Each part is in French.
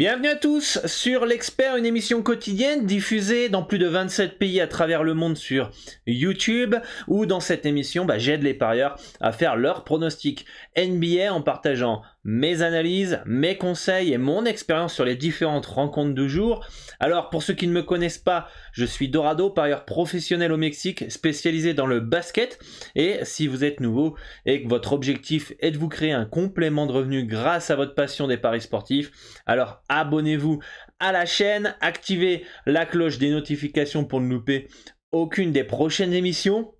Bienvenue à tous sur l'Expert, une émission quotidienne diffusée dans plus de 27 pays à travers le monde sur YouTube, où dans cette émission, bah, j'aide les parieurs à faire leurs pronostics. NBA en partageant mes analyses, mes conseils et mon expérience sur les différentes rencontres du jour. Alors pour ceux qui ne me connaissent pas, je suis Dorado, parieur professionnel au Mexique, spécialisé dans le basket. Et si vous êtes nouveau et que votre objectif est de vous créer un complément de revenus grâce à votre passion des paris sportifs, alors abonnez-vous à la chaîne, activez la cloche des notifications pour ne louper aucune des prochaines émissions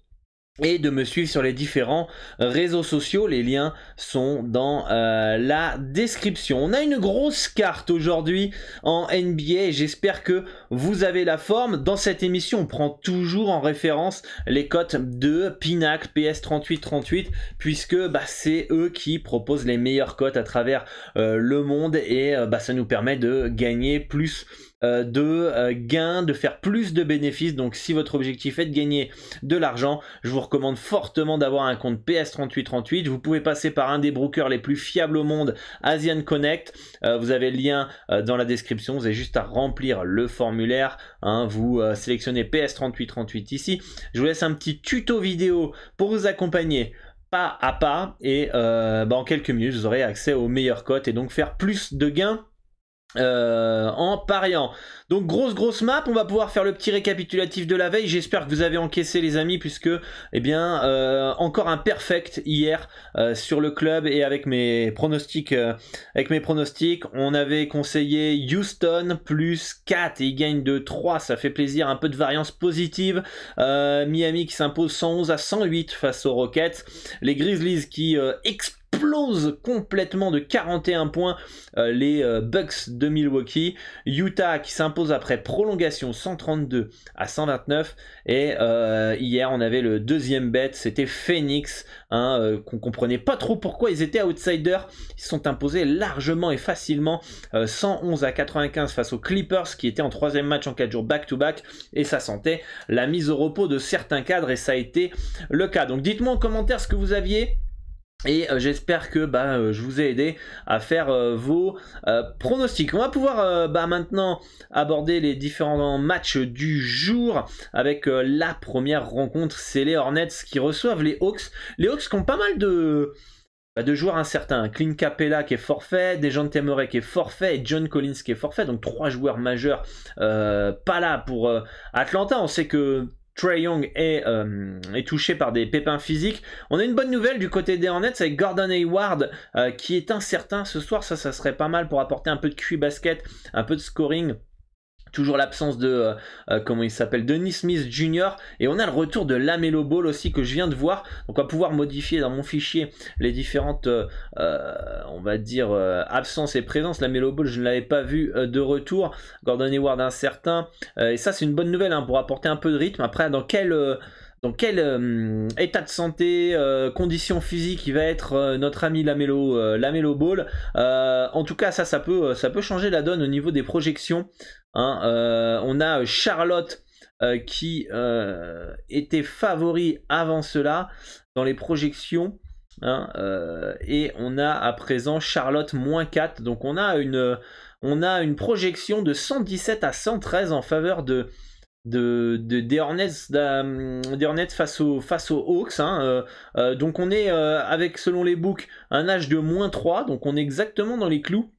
et de me suivre sur les différents réseaux sociaux. Les liens sont dans euh, la description. On a une grosse carte aujourd'hui en NBA j'espère que vous avez la forme. Dans cette émission, on prend toujours en référence les cotes de Pinac, PS3838, puisque bah, c'est eux qui proposent les meilleures cotes à travers euh, le monde et euh, bah, ça nous permet de gagner plus euh, de euh, gains, de faire plus de bénéfices. Donc si votre objectif est de gagner de l'argent, je vous recommande fortement d'avoir un compte PS3838. Vous pouvez passer par un des brokers les plus fiables au monde, Asian Connect. Euh, vous avez le lien dans la description. Vous avez juste à remplir le formulaire. Hein. vous sélectionnez PS3838 ici. Je vous laisse un petit tuto vidéo pour vous accompagner pas à pas et bah, en quelques minutes vous aurez accès aux meilleures cotes et donc faire plus de gains euh, en pariant. Donc grosse grosse map, on va pouvoir faire le petit récapitulatif de la veille. J'espère que vous avez encaissé les amis puisque eh bien euh, encore un perfect hier euh, sur le club et avec mes pronostics avec mes pronostics, on avait conseillé Houston plus 4 et il gagne de 3, ça fait plaisir, un peu de variance positive. Miami qui s'impose 111 à 108 face aux Rockets, les Grizzlies qui explosent explose complètement de 41 points euh, les euh, Bucks de Milwaukee. Utah qui s'impose après prolongation 132 à 129. Et euh, hier on avait le deuxième bet, c'était Phoenix, hein, qu'on comprenait pas trop pourquoi ils étaient outsiders. Ils se sont imposés largement et facilement 111 à 95 face aux Clippers qui étaient en troisième match en 4 jours back-to-back. et ça sentait la mise au repos de certains cadres et ça a été le cas. Donc dites-moi en commentaire ce que vous aviez et euh, j'espère que bah, euh, je vous ai aidé à faire euh, vos pronostics. On va pouvoir bah, maintenant aborder les différents matchs du jour avec la première rencontre. C'est les Hornets qui reçoivent les Hawks. Les Hawks qui ont pas mal de, bah, de joueurs incertains. Clint Capella qui est forfait, Dejan Temeray qui est forfait et John Collins qui est forfait. Donc trois joueurs majeurs pas là pour Atlanta. On sait que Trey Young euh, est, touché par des pépins physiques. On a une bonne nouvelle du côté des Hornets avec Gordon Hayward euh, qui est incertain ce soir. Ça, ça serait pas mal pour apporter un peu de QI basket, un peu de scoring. Toujours l'absence de, euh, comment il s'appelle, Denis Smith Jr. Et on a le retour de Lamelo Ball aussi que je viens de voir. Donc on va pouvoir modifier dans mon fichier les différentes, on va dire, absences et présences. Lamelo Ball, je ne l'avais pas vu de retour. Gordon Hayward incertain. et ça c'est une bonne nouvelle hein, pour apporter un peu de rythme. Après, dans quel dans quel euh, état de santé, euh, conditions physiques il va être euh, notre ami Lamelo, Lamelo Ball. en tout cas, ça, ça peut, ça peut changer la donne au niveau des projections. Hein. on a Charlotte qui était favori avant cela dans les projections. Hein, et on a à présent Charlotte moins 4. Donc on a une, on a une projection de 117 à 113 en faveur de, de, des, Hornets, face, aux, face aux Hawks. Hein, euh, euh, donc on est euh, avec, selon les books, un âge de moins 3, donc on est exactement dans les clous.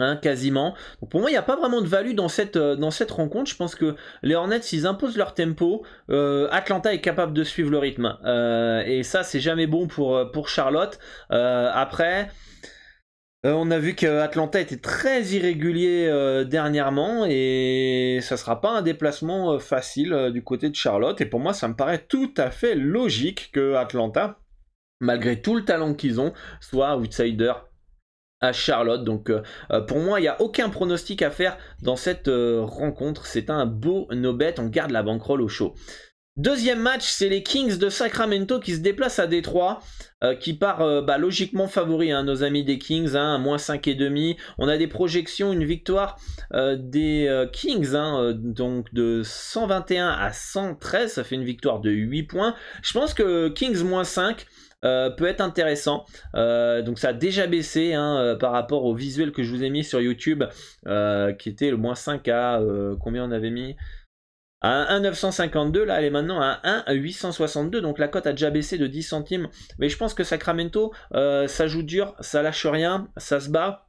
Hein, quasiment. Pour moi, il n'y a pas vraiment de value dans cette, rencontre. Je pense que les Hornets, s'ils imposent leur tempo, Atlanta est capable de suivre le rythme. et ça, c'est jamais bon pour Charlotte. après, euh, on a vu qu'Atlanta était très irrégulier euh, dernièrement et ça sera pas un déplacement euh, facile du côté de Charlotte. Et pour moi, ça me paraît tout à fait logique que Atlanta, malgré tout le talent qu'ils ont, soit outsider à Charlotte. Donc pour moi, il n'y a aucun pronostic à faire dans cette rencontre. C'est un beau no bet. On garde la bankroll au chaud. Deuxième match, c'est les Kings de Sacramento qui se déplacent à Détroit. Euh, qui part euh, bah, logiquement favori, hein, nos amis des Kings, hein, à moins 5,5. On a des projections, une victoire euh, des Kings, hein, donc de 121 à 113, ça fait une victoire de 8 points. Je pense que Kings moins 5 peut être intéressant. donc ça a déjà baissé par rapport au visuel que je vous ai mis sur YouTube, qui était le moins 5 à combien on avait mis? À 1,952, là elle est maintenant à 1,862, donc la cote a déjà baissé de 10 centimes. Mais je pense que Sacramento, euh, ça joue dur, ça lâche rien, ça se bat.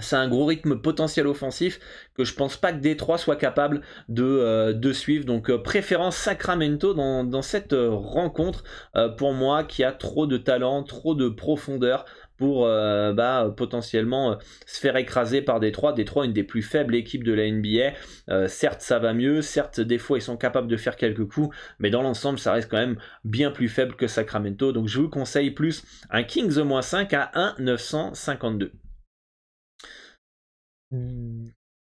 C'est un gros rythme potentiel offensif que je pense pas que Détroit soit capable de, euh, suivre. Donc euh, préférence Sacramento dans, cette rencontre pour moi qui a trop de talent, trop de profondeur pour euh, bah, potentiellement euh, se faire écraser par Détroit. Détroit, une des plus faibles équipes de la NBA. Euh, certes, ça va mieux. Certes, des fois, ils sont capables de faire quelques coups. Mais dans l'ensemble, ça reste quand même bien plus faible que Sacramento. Donc, je vous conseille plus un Kings 5 à 1,952.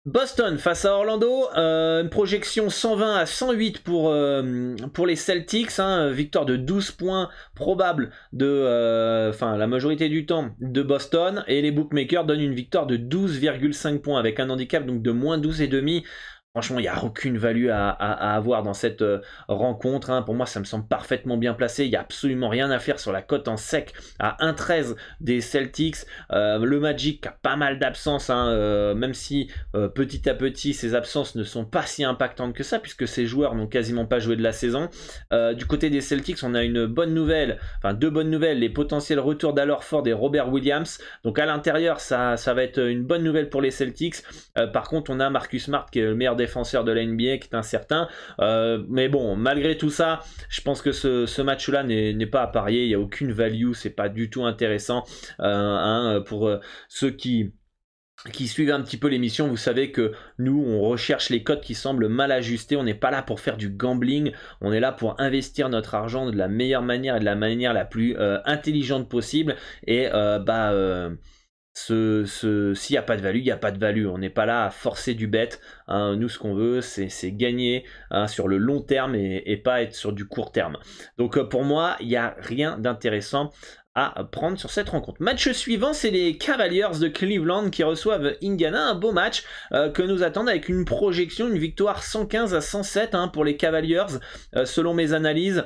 Boston face à Orlando, euh, une projection 120 à 108 pour, euh, pour les Celtics, hein, victoire de 12 points probable de, euh, enfin la majorité du temps de Boston, et les bookmakers donnent une victoire de 12,5 points avec un handicap donc de moins 12,5 Franchement, il n'y a aucune value à, avoir dans cette euh, rencontre. Hein. Pour moi, ça me semble parfaitement bien placé. Il n'y a absolument rien à faire sur la cote en sec à 1,13 des Celtics. Euh, le Magic a pas mal d'absences, hein, euh, même si petit à petit, ces absences ne sont pas si impactantes que ça, puisque ces joueurs n'ont quasiment pas joué de la saison. du côté des Celtics, on a une bonne nouvelle, enfin deux bonnes nouvelles, les potentiels retours d'Alorford et Robert Williams. Donc à l'intérieur, ça, ça va être une bonne nouvelle pour les Celtics. par contre, on a Marcus Smart qui est le meilleur défenseur de la NBA qui est incertain. Euh, mais bon, malgré tout ça, je pense que ce, match-là n'est pas à parier. Il n'y a aucune value, c'est pas du tout intéressant. Euh, hein, pour euh, ceux qui qui suivent un petit peu l'émission, vous savez que nous, on recherche les codes qui semblent mal ajustés. On n'est pas là pour faire du gambling. On est là pour investir notre argent de la meilleure manière et de la manière la plus intelligente possible. Et bah s'il n'y a pas de value, il n'y a pas de value. On n'est pas là à forcer du bête. Hein. Nous, ce qu'on veut, c'est gagner hein, sur le long terme et, pas être sur du court terme. Donc, euh, pour moi, il n'y a rien d'intéressant à prendre sur cette rencontre. Match suivant, c'est les Cavaliers de Cleveland qui reçoivent Indiana. Un beau match euh, que nous attendent avec une projection, une victoire 115 à 107 hein, pour les Cavaliers, euh, selon mes analyses.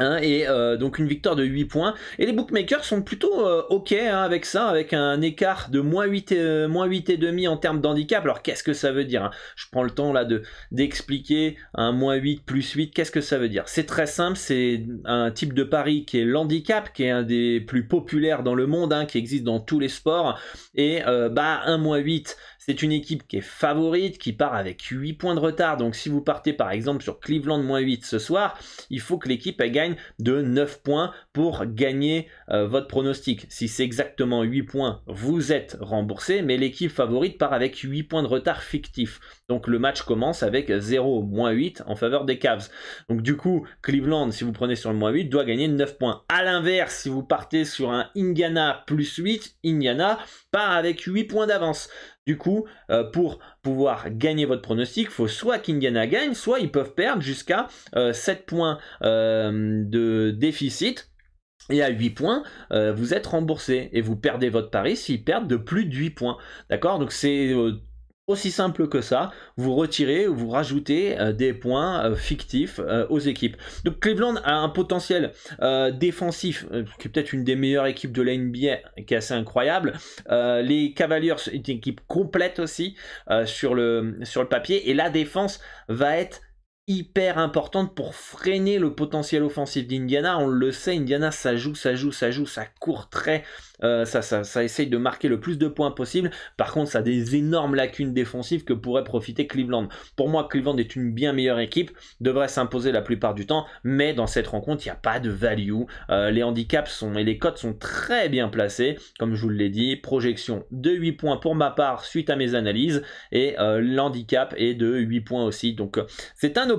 Hein, et euh, donc une victoire de 8 points. Et les bookmakers sont plutôt euh, ok hein, avec ça, avec un écart de moins 8, et, moins 8 et demi en termes d'handicap. Alors qu'est-ce que ça veut dire hein? Je prends le temps là de d'expliquer un moins 8 plus 8, qu'est-ce que ça veut dire? C'est très simple, c'est un type de pari qui est l'handicap, qui est un des plus populaires dans le monde, qui existe dans tous les sports. Et euh, bah un moins 8, c'est une équipe qui est favorite, qui part avec 8 points de retard. Donc si vous partez par exemple sur Cleveland moins 8 ce soir, il faut que l'équipe gagne de 9 points pour gagner euh, votre pronostic. Si c'est exactement 8 points, vous êtes remboursé, mais l'équipe favorite part avec 8 points de retard fictif. Donc le match commence avec 0 moins 8 en faveur des Cavs. Donc du coup, Cleveland, si vous prenez sur le moins 8, doit gagner 9 points. À l'inverse, si vous partez sur un Indiana plus 8, Indiana part avec 8 points d'avance. Du coup, euh, pour pouvoir gagner votre pronostic, il faut soit qu'Indiana gagne, soit ils peuvent perdre jusqu'à 7 euh, points euh, de déficit. Et à 8 points, vous êtes remboursé et vous perdez votre pari s'ils perdent de plus de 8 points. D'accord? Donc c'est aussi simple que ça, vous retirez ou vous rajoutez euh, des points euh, fictifs euh, aux équipes. Donc Cleveland a un potentiel défensif qui est peut-être une des meilleures équipes de la NBA, qui est assez incroyable. les Cavaliers sont une équipe complète aussi sur, le, sur le papier et la défense va être hyper importante pour freiner le potentiel offensif d'Indiana. On le sait, Indiana, ça joue, ça joue, ça joue, ça court très euh, ça, ça, essaye de marquer le plus de points possible. Par contre, ça a des énormes lacunes défensives que pourrait profiter Cleveland. Pour moi, Cleveland est une bien meilleure équipe, devrait s'imposer la plupart du temps, mais dans cette rencontre, il n'y a pas de value. Euh, les handicaps sont, et les cotes sont très bien placés, comme je vous l'ai dit. Projection de 8 points pour ma part suite à mes analyses, et euh, l'handicap est de 8 points aussi. Donc, c'est un no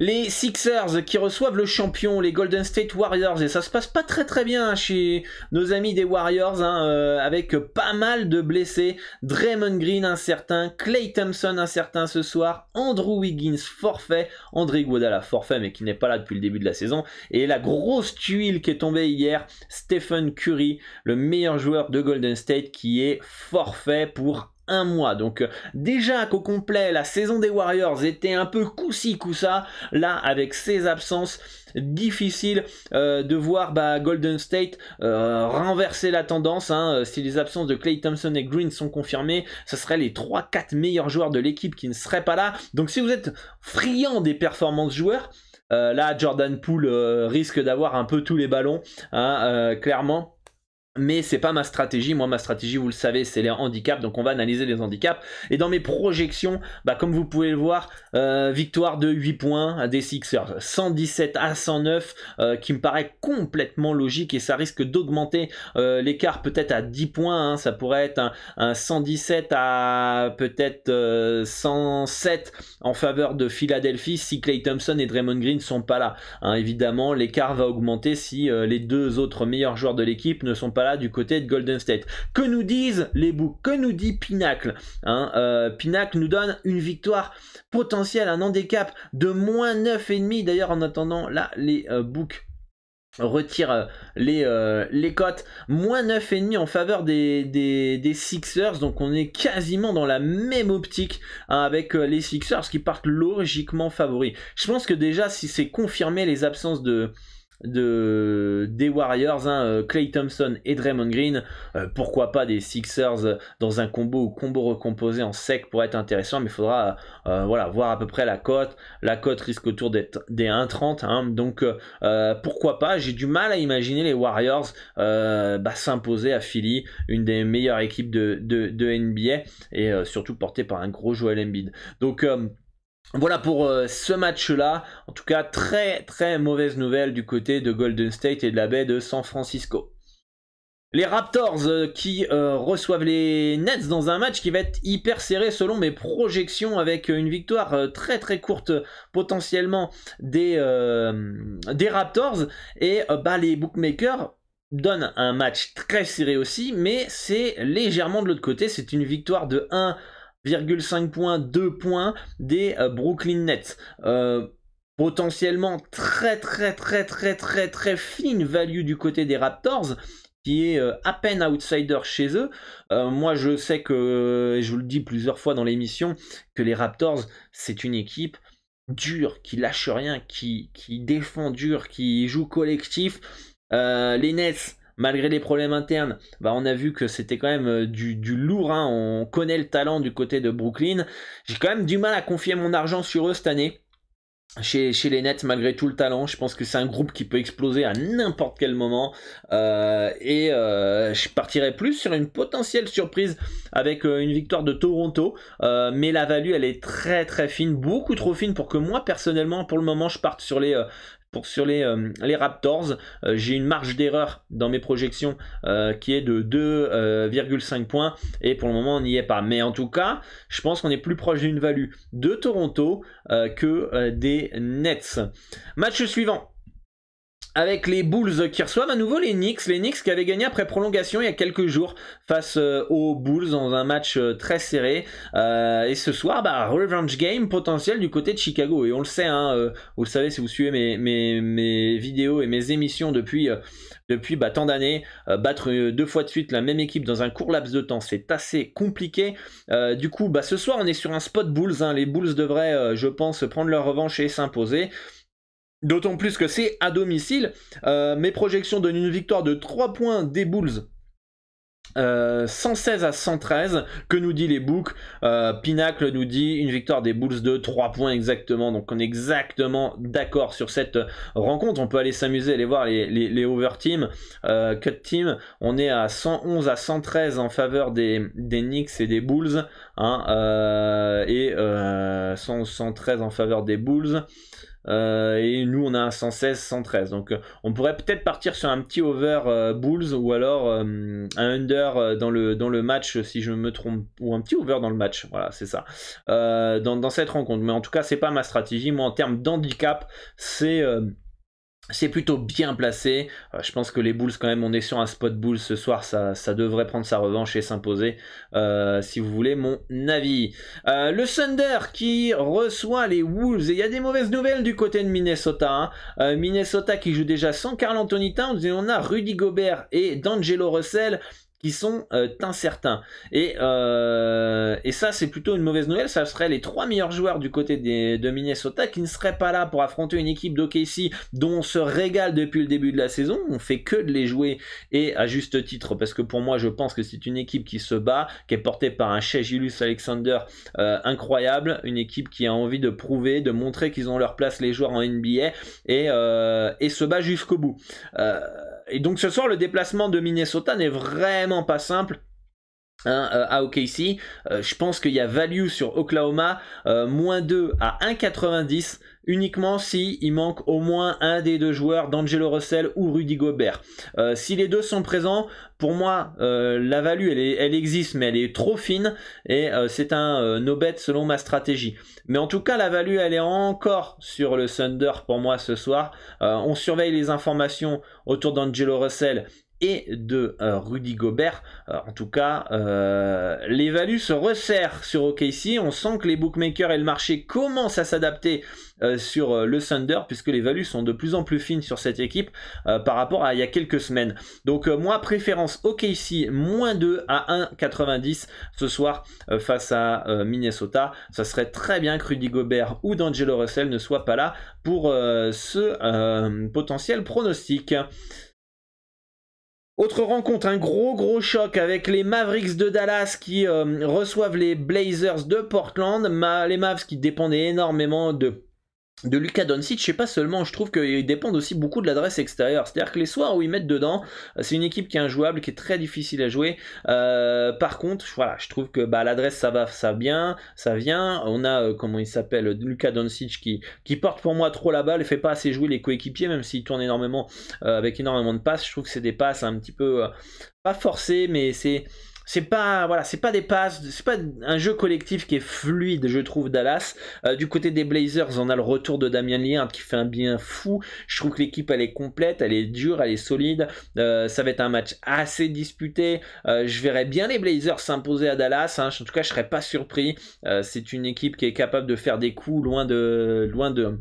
Les Sixers qui reçoivent le champion, les Golden State Warriors, et ça se passe pas très très bien chez nos amis des Warriors, hein, euh, avec pas mal de blessés. Draymond Green incertain, Clay Thompson incertain ce soir, Andrew Wiggins forfait, André Iguodala forfait mais qui n'est pas là depuis le début de la saison, et la grosse tuile qui est tombée hier, Stephen Curry, le meilleur joueur de Golden State qui est forfait pour mois. Donc euh, déjà qu'au complet, la saison des Warriors était un peu coup-ci, coup-ça. Là, avec ces absences, difficile euh, de voir bah, Golden State euh, renverser la tendance. Hein. Si les absences de Clay Thompson et Green sont confirmées, ce seraient les 3-4 meilleurs joueurs de l'équipe qui ne seraient pas là. Donc si vous êtes friand des performances joueurs, là Jordan Poole risque d'avoir un peu tous les ballons, hein, clairement mais c'est pas ma stratégie. Moi, ma stratégie, vous le savez, c'est les handicaps. Donc, on va analyser les handicaps. Et dans mes projections, bah, comme vous pouvez le voir, euh, victoire de 8 points à des Sixers, 117 à 109, euh, qui me paraît complètement logique et ça risque d'augmenter euh, l'écart peut-être à 10 points. Hein. Ça pourrait être un, 117 à peut-être 107 en faveur de Philadelphie si Clay Thompson et Draymond Green sont pas là. Hein. évidemment, l'écart va augmenter si les deux autres meilleurs joueurs de l'équipe ne sont pas là du côté de Golden State. Que nous disent les books Que nous dit Pinacle hein, euh, Pinacle nous donne une victoire potentielle, un handicap de moins 9,5. D'ailleurs, en attendant, là, les euh, books retirent euh, les, les cotes moins 9,5 en faveur des, des, Sixers donc on est quasiment dans la même optique hein, avec les Sixers qui partent logiquement favoris je pense que déjà si c'est confirmé les absences de, de, des Warriors, hein, Clay euh, Thompson et Draymond Green. Euh, pourquoi pas des Sixers dans un combo ou combo recomposé en sec pour être intéressant, mais il faudra euh, voilà, voir à peu près la cote. La cote risque autour des, des 1,30. Hein, donc pourquoi pas? J'ai du mal à imaginer les Warriors bah, s'imposer à Philly, une des meilleures équipes de, de, de NBA, et surtout portée par un gros Joel Embiid. Donc voilà pour euh, ce match-là. En tout cas, très très mauvaise nouvelle du côté de Golden State et de la baie de San Francisco. Les Raptors euh, qui euh, reçoivent les Nets dans un match qui va être hyper serré selon mes projections avec une victoire très très courte potentiellement des, Raptors et bah, les bookmakers donnent un match très serré aussi mais c'est légèrement de l'autre côté c'est une victoire de 1 5 points, 2 points des euh, Brooklyn Nets. Euh, potentiellement très très très très très très fine value du côté des Raptors qui est euh, à peine outsider chez eux. moi je sais que, et je vous le dis plusieurs fois dans l'émission, que les Raptors c'est une équipe dure, qui lâche rien, qui, qui défend dur, qui joue collectif. les Nets, malgré les problèmes internes, bah on a vu que c'était quand même euh, du, lourd. Hein. On connaît le talent du côté de Brooklyn. J'ai quand même du mal à confier mon argent sur eux cette année. Chez, les Nets, malgré tout le talent, je pense que c'est un groupe qui peut exploser à n'importe quel moment. Euh, et euh, je partirais plus sur une potentielle surprise avec une victoire de Toronto. mais la value, elle est très très fine, beaucoup trop fine pour que moi, personnellement, pour le moment, je parte sur les pour, sur les, euh, Raptors, euh, j'ai une marge d'erreur dans mes projections euh, qui est de 2,5 points et pour le moment on n'y est pas. Mais en tout cas, je pense qu'on est plus proche d'une value de Toronto que des Nets. Match suivant avec les Bulls qui reçoivent à nouveau les Knicks. Les Knicks qui avaient gagné après prolongation il y a quelques jours face euh, aux Bulls dans un match euh, très serré. Euh, et ce soir, bah, revenge game potentiel du côté de Chicago. Et on le sait, hein, vous le savez si vous suivez mes, vidéos et mes émissions depuis depuis bah, tant d'années. battre deux fois de suite la même équipe dans un court laps de temps, c'est assez compliqué. du coup, bah, ce soir, on est sur un spot Bulls. Hein. Les Bulls devraient, je pense, prendre leur revanche et s'imposer. D'autant plus que c'est à domicile. Euh, mes projections donnent une victoire de 3 points des Bulls. 116 euh, à 113, que nous dit les books euh, Pinacle nous dit une victoire des Bulls de 3 points exactement, donc on est exactement d'accord sur cette rencontre. On peut aller s'amuser, aller voir les, les, over team, cut team. On est à 111 à 113 en faveur des, des Knicks et des Bulls, hein, et 113 en faveur des Bulls. Et nous on a un 116, 113. Donc on pourrait peut-être partir sur un petit over Bulls ou alors un under dans le, dans le match si je me trompe, ou un petit over dans le match. Voilà, c'est ça. Dans, dans, cette rencontre. Mais en tout cas, c'est pas ma stratégie. Moi, en termes d'handicap, c'est c'est plutôt bien placé. Euh, je pense que les Bulls, quand même, on est sur un spot Bulls ce soir. Ça, ça devrait prendre sa revanche et s'imposer, euh, si vous voulez mon avis. Euh, le Thunder qui reçoit les Wolves. Et il y a des mauvaises nouvelles du côté de Minnesota. Hein. Minnesota qui joue déjà sans Carl Anthony Towns. Et on a Rudy Gobert et D'Angelo Russell qui sont euh, incertains. Et, euh, et ça, c'est plutôt une mauvaise nouvelle. Ça serait les trois meilleurs joueurs du côté des, de Minnesota qui ne seraient pas là pour affronter une équipe d'OKC dont on se régale depuis le début de la saison. On fait que de les jouer et à juste titre parce que pour moi, je pense que c'est une équipe qui se bat, qui est portée par un Shagilus Alexander euh, incroyable, une équipe qui a envie de prouver, de montrer qu'ils ont leur place les joueurs en NBA et, et se bat jusqu'au bout et donc ce soir, le déplacement de Minnesota n'est vraiment pas simple. Hein, euh, à OKC, euh, je pense qu'il y a value sur Oklahoma, euh, moins 2 à 1,90 uniquement si il manque au moins un des deux joueurs, d'Angelo Russell ou Rudy Gobert. si les deux sont présents, pour moi, la value, elle, elle, existe, mais elle est trop fine et c'est un no bet selon ma stratégie. Mais en tout cas, la value, elle est encore sur le Thunder pour moi ce soir. on surveille les informations autour d'Angelo Russell et de euh, Rudy Gobert. Euh, en tout cas, euh, les values se resserrent sur OKC. On sent que les bookmakers et le marché commencent à s'adapter sur le Thunder puisque les values sont de plus en plus fines sur cette équipe par rapport à il y a quelques semaines. Donc moi, préférence OKC moins 2 à 1,90 ce soir face à Minnesota. Ça serait très bien que Rudy Gobert ou D'Angelo Russell ne soient pas là pour ce potentiel pronostic. Autre rencontre, un gros gros choc avec les Mavericks de Dallas qui euh, reçoivent les Blazers de Portland. les Mavs qui dépendaient énormément de de Lucas Doncic, je sais pas seulement, je trouve qu'ils dépendent aussi beaucoup de l'adresse extérieure. C'est-à-dire que les soirs où ils mettent dedans, c'est une équipe qui est injouable, qui est très difficile à jouer. Euh, par contre, voilà, je trouve que bah, l'adresse ça va, ça bien, ça vient. On a euh, comment il s'appelle, Lucas Doncic qui porte pour moi trop la balle, et fait pas assez jouer les coéquipiers, même s'il tourne énormément euh, avec énormément de passes. Je trouve que c'est des passes un petit peu pas forcées, mais c'est c'est pas voilà, c'est pas des passes, c'est pas un jeu collectif qui est fluide, je trouve Dallas. Euh, du côté des Blazers, on a le retour de Damien Lillard qui fait un bien fou. Je trouve que l'équipe elle est complète, elle est dure, elle est solide. Euh, ça va être un match assez disputé. Euh, je verrais bien les Blazers s'imposer à Dallas. Hein. En tout cas, je serais pas surpris. c'est une équipe qui est capable de faire des coups loin de loin de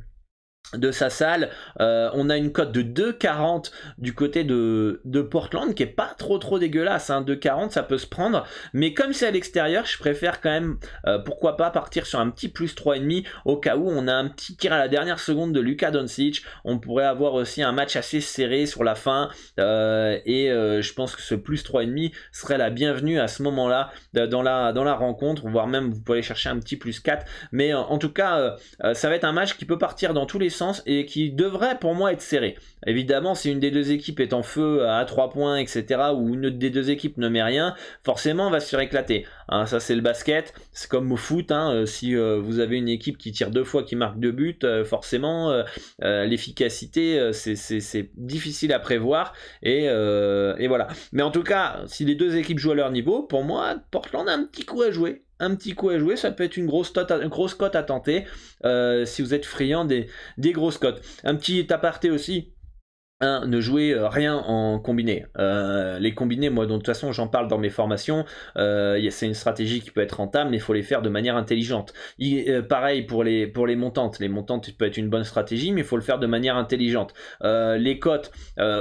de sa salle. Euh, on a une cote de 2,40 du côté de, Portland qui est pas trop trop dégueulasse. Hein. 2,40 ça peut se prendre. Mais comme c'est à l'extérieur, je préfère quand même, euh, pourquoi pas, partir sur un petit plus 3,5 au cas où on a un petit tir à la dernière seconde de Luka Doncic. On pourrait avoir aussi un match assez serré sur la fin. Euh, et je pense que ce plus 3,5 serait la bienvenue à ce moment-là dans la, dans la rencontre. Voire même vous pouvez chercher un petit plus 4. Mais en tout cas, ça va être un match qui peut partir dans tous les sens et qui devrait pour moi être serré. Évidemment, si une des deux équipes est en feu à 3 points, etc., ou une des deux équipes ne met rien, forcément on va se faire éclater. Hein, ça c'est le basket, c'est comme au foot, hein, euh, si euh, vous avez une équipe qui tire deux fois, qui marque deux buts, euh, forcément l'efficacité c'est difficile à prévoir et, et voilà. Mais en tout cas, si les deux équipes jouent à leur niveau, pour moi, Portland a un petit coup à jouer un petit coup à jouer, ça peut être une grosse, cote à tenter si vous êtes friand des, des grosses cotes. Un petit aparté aussi, ne jouez euh, rien en combiné. Euh, les combinés, moi, de toute façon, j'en parle dans mes formations. Euh, c'est une stratégie qui peut être rentable, mais il faut les faire de manière intelligente. pareil pour les pour les montantes. Les montantes peut être une bonne stratégie, mais il faut le faire de manière intelligente. les cotes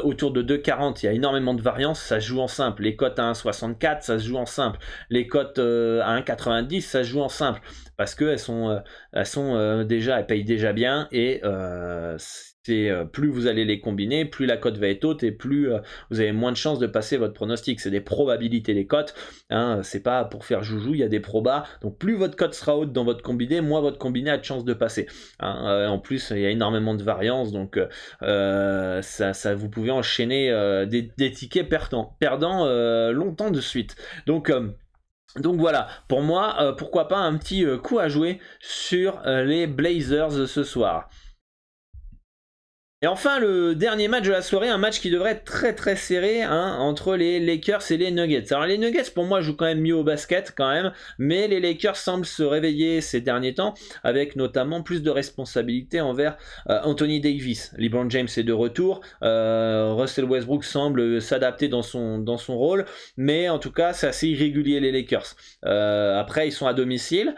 autour de 2,40, il y a énormément de variance. Ça se joue en simple. Les cotes à 1,64, ça se joue en simple. Les cotes à 1,90, ça se joue en simple parce qu'elles sont elles sont déjà, elles payent déjà bien et euh, plus vous allez les combiner, plus la cote va être haute et plus euh, vous avez moins de chances de passer votre pronostic. C'est des probabilités les cotes. Hein, c'est pas pour faire joujou, il y a des probas. Donc plus votre cote sera haute dans votre combiné, moins votre combiné a de chances de passer. Hein. Euh, en plus, il y a énormément de variance, donc ça, vous pouvez enchaîner des, tickets perdants, perdant longtemps de suite. Donc voilà, pour moi, pourquoi pas un petit coup à jouer sur les Blazers ce soir. Et enfin, le dernier match de la soirée, un match qui devrait être très très serré hein, entre les Lakers et les Nuggets. Alors les Nuggets, pour moi, jouent quand même mieux au basket quand même, mais les Lakers semblent se réveiller ces derniers temps avec notamment plus de responsabilités envers euh, Anthony Davis. LeBron James est de retour, euh, Russell Westbrook semble s'adapter dans son, dans son rôle, mais en tout cas, c'est assez irrégulier les Lakers. Euh, après, ils sont à domicile.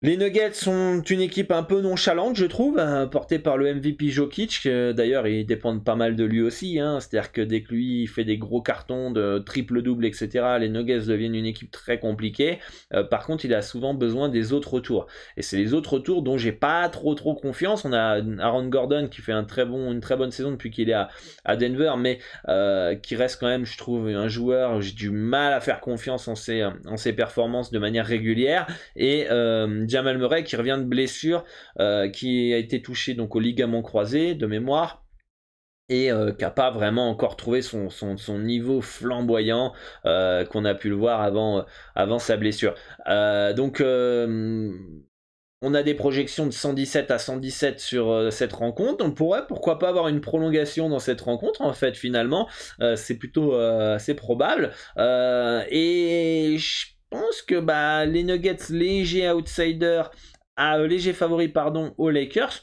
Les Nuggets sont une équipe un peu nonchalante, je trouve, hein, portée par le MVP Jokic. D'ailleurs, ils dépendent pas mal de lui aussi. Hein. C'est-à-dire que dès que lui fait des gros cartons de triple-double, etc., les Nuggets deviennent une équipe très compliquée. Euh, par contre, il a souvent besoin des autres tours. Et c'est les autres tours dont j'ai pas trop trop confiance. On a Aaron Gordon qui fait une très bonne saison depuis qu'il est à, Denver, mais euh, qui reste quand même, je trouve, un joueur. J'ai du mal à faire confiance en ses, en ses performances de manière régulière. Et euh, Jamal Murray qui revient de blessure, euh, qui a été touché donc au ligament croisé de mémoire et euh, qui n'a pas vraiment encore trouvé son, niveau flamboyant euh, qu'on a pu le voir avant, avant sa blessure. donc on a des projections de 117 à 117 sur cette rencontre. On pourrait pourquoi pas avoir une prolongation dans cette rencontre en fait finalement. c'est plutôt assez probable. et je pense que bah, les Nuggets légers outsiders, à, euh, léger favori pardon, aux Lakers,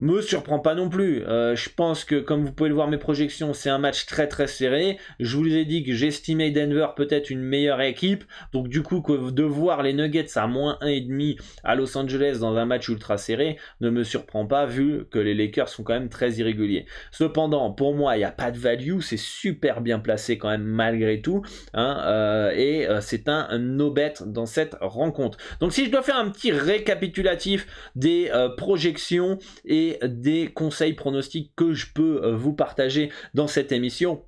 me surprend pas non plus. Euh, je pense que, comme vous pouvez le voir mes projections, c'est un match très très serré. Je vous ai dit que j'estimais Denver peut-être une meilleure équipe. Donc du coup, de voir les Nuggets à moins 1,5 à Los Angeles dans un match ultra serré ne me surprend pas vu que les Lakers sont quand même très irréguliers. Cependant, pour moi, il n'y a pas de value. C'est super bien placé quand même malgré tout. Hein, euh, et euh, c'est un no-bet dans cette rencontre. Donc si je dois faire un petit récapitulatif des projections et des conseils pronostics que je peux euh, vous partager dans cette émission.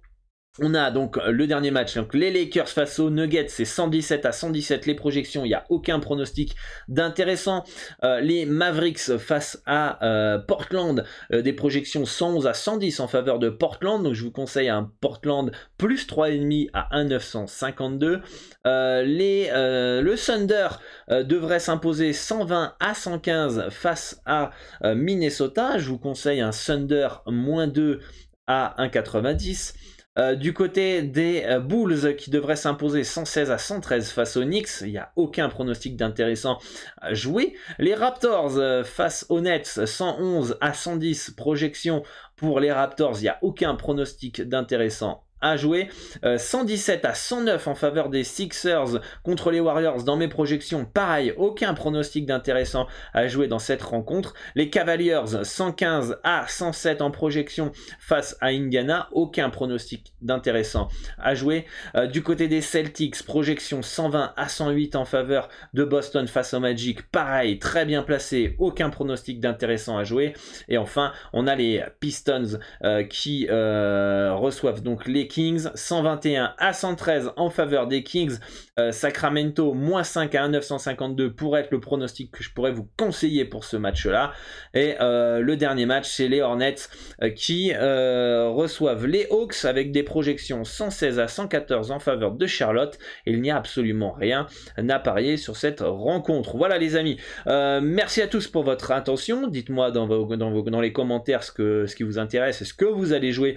On a donc euh, le dernier match, les Lakers face aux Nuggets, c'est 117 à 117 les projections, il n'y a aucun pronostic d'intéressant. Euh, les Mavericks face à Portland, des projections 111 à 110 en faveur de Portland, donc je vous conseille un Portland plus 3,5 à 1,952. les, le Thunder devrait s'imposer 120 à 115 face à Minnesota, je vous conseille un Thunder moins 2 à 1,90. Euh, du côté des euh, Bulls qui devraient s'imposer 116 à 113 face aux Knicks, il n'y a aucun pronostic d'intéressant à jouer. Les Raptors euh, face aux Nets 111 à 110 projection pour les Raptors, il n'y a aucun pronostic d'intéressant à jouer. 117 euh, à 109 en faveur des Sixers contre les Warriors dans mes projections. Pareil, aucun pronostic d'intéressant à jouer dans cette rencontre. Les Cavaliers 115 à 107 en projection face à Indiana. Aucun pronostic d'intéressant à jouer. Euh, du côté des Celtics, projection 120 à 108 en faveur de Boston face au Magic. Pareil, très bien placé. Aucun pronostic d'intéressant à jouer. Et enfin, on a les Pistons euh, qui reçoivent donc les Kings, 121 à 113 en faveur des Kings. Euh, Sacramento, moins 5 à 952 pourrait être le pronostic que je pourrais vous conseiller pour ce match-là. Et euh, le dernier match, c'est les Hornets euh, qui reçoivent les Hawks avec des projections 116 à 114 en faveur de Charlotte. il n'y a absolument rien à parier sur cette rencontre. Voilà les amis. merci à tous pour votre attention. Dites-moi dans, dans, les commentaires ce, que, ce qui vous intéresse, ce que vous allez jouer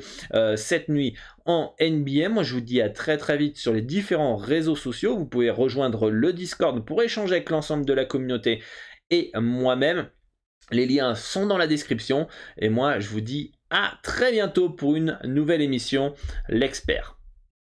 cette nuit en NBA. Moi, je vous dis à très très vite sur les différents réseaux sociaux. Vous pouvez rejoindre le Discord pour échanger avec l'ensemble de la communauté et moi-même. Les liens sont dans la description. Et moi, je vous dis à très bientôt pour une nouvelle émission, l'expert.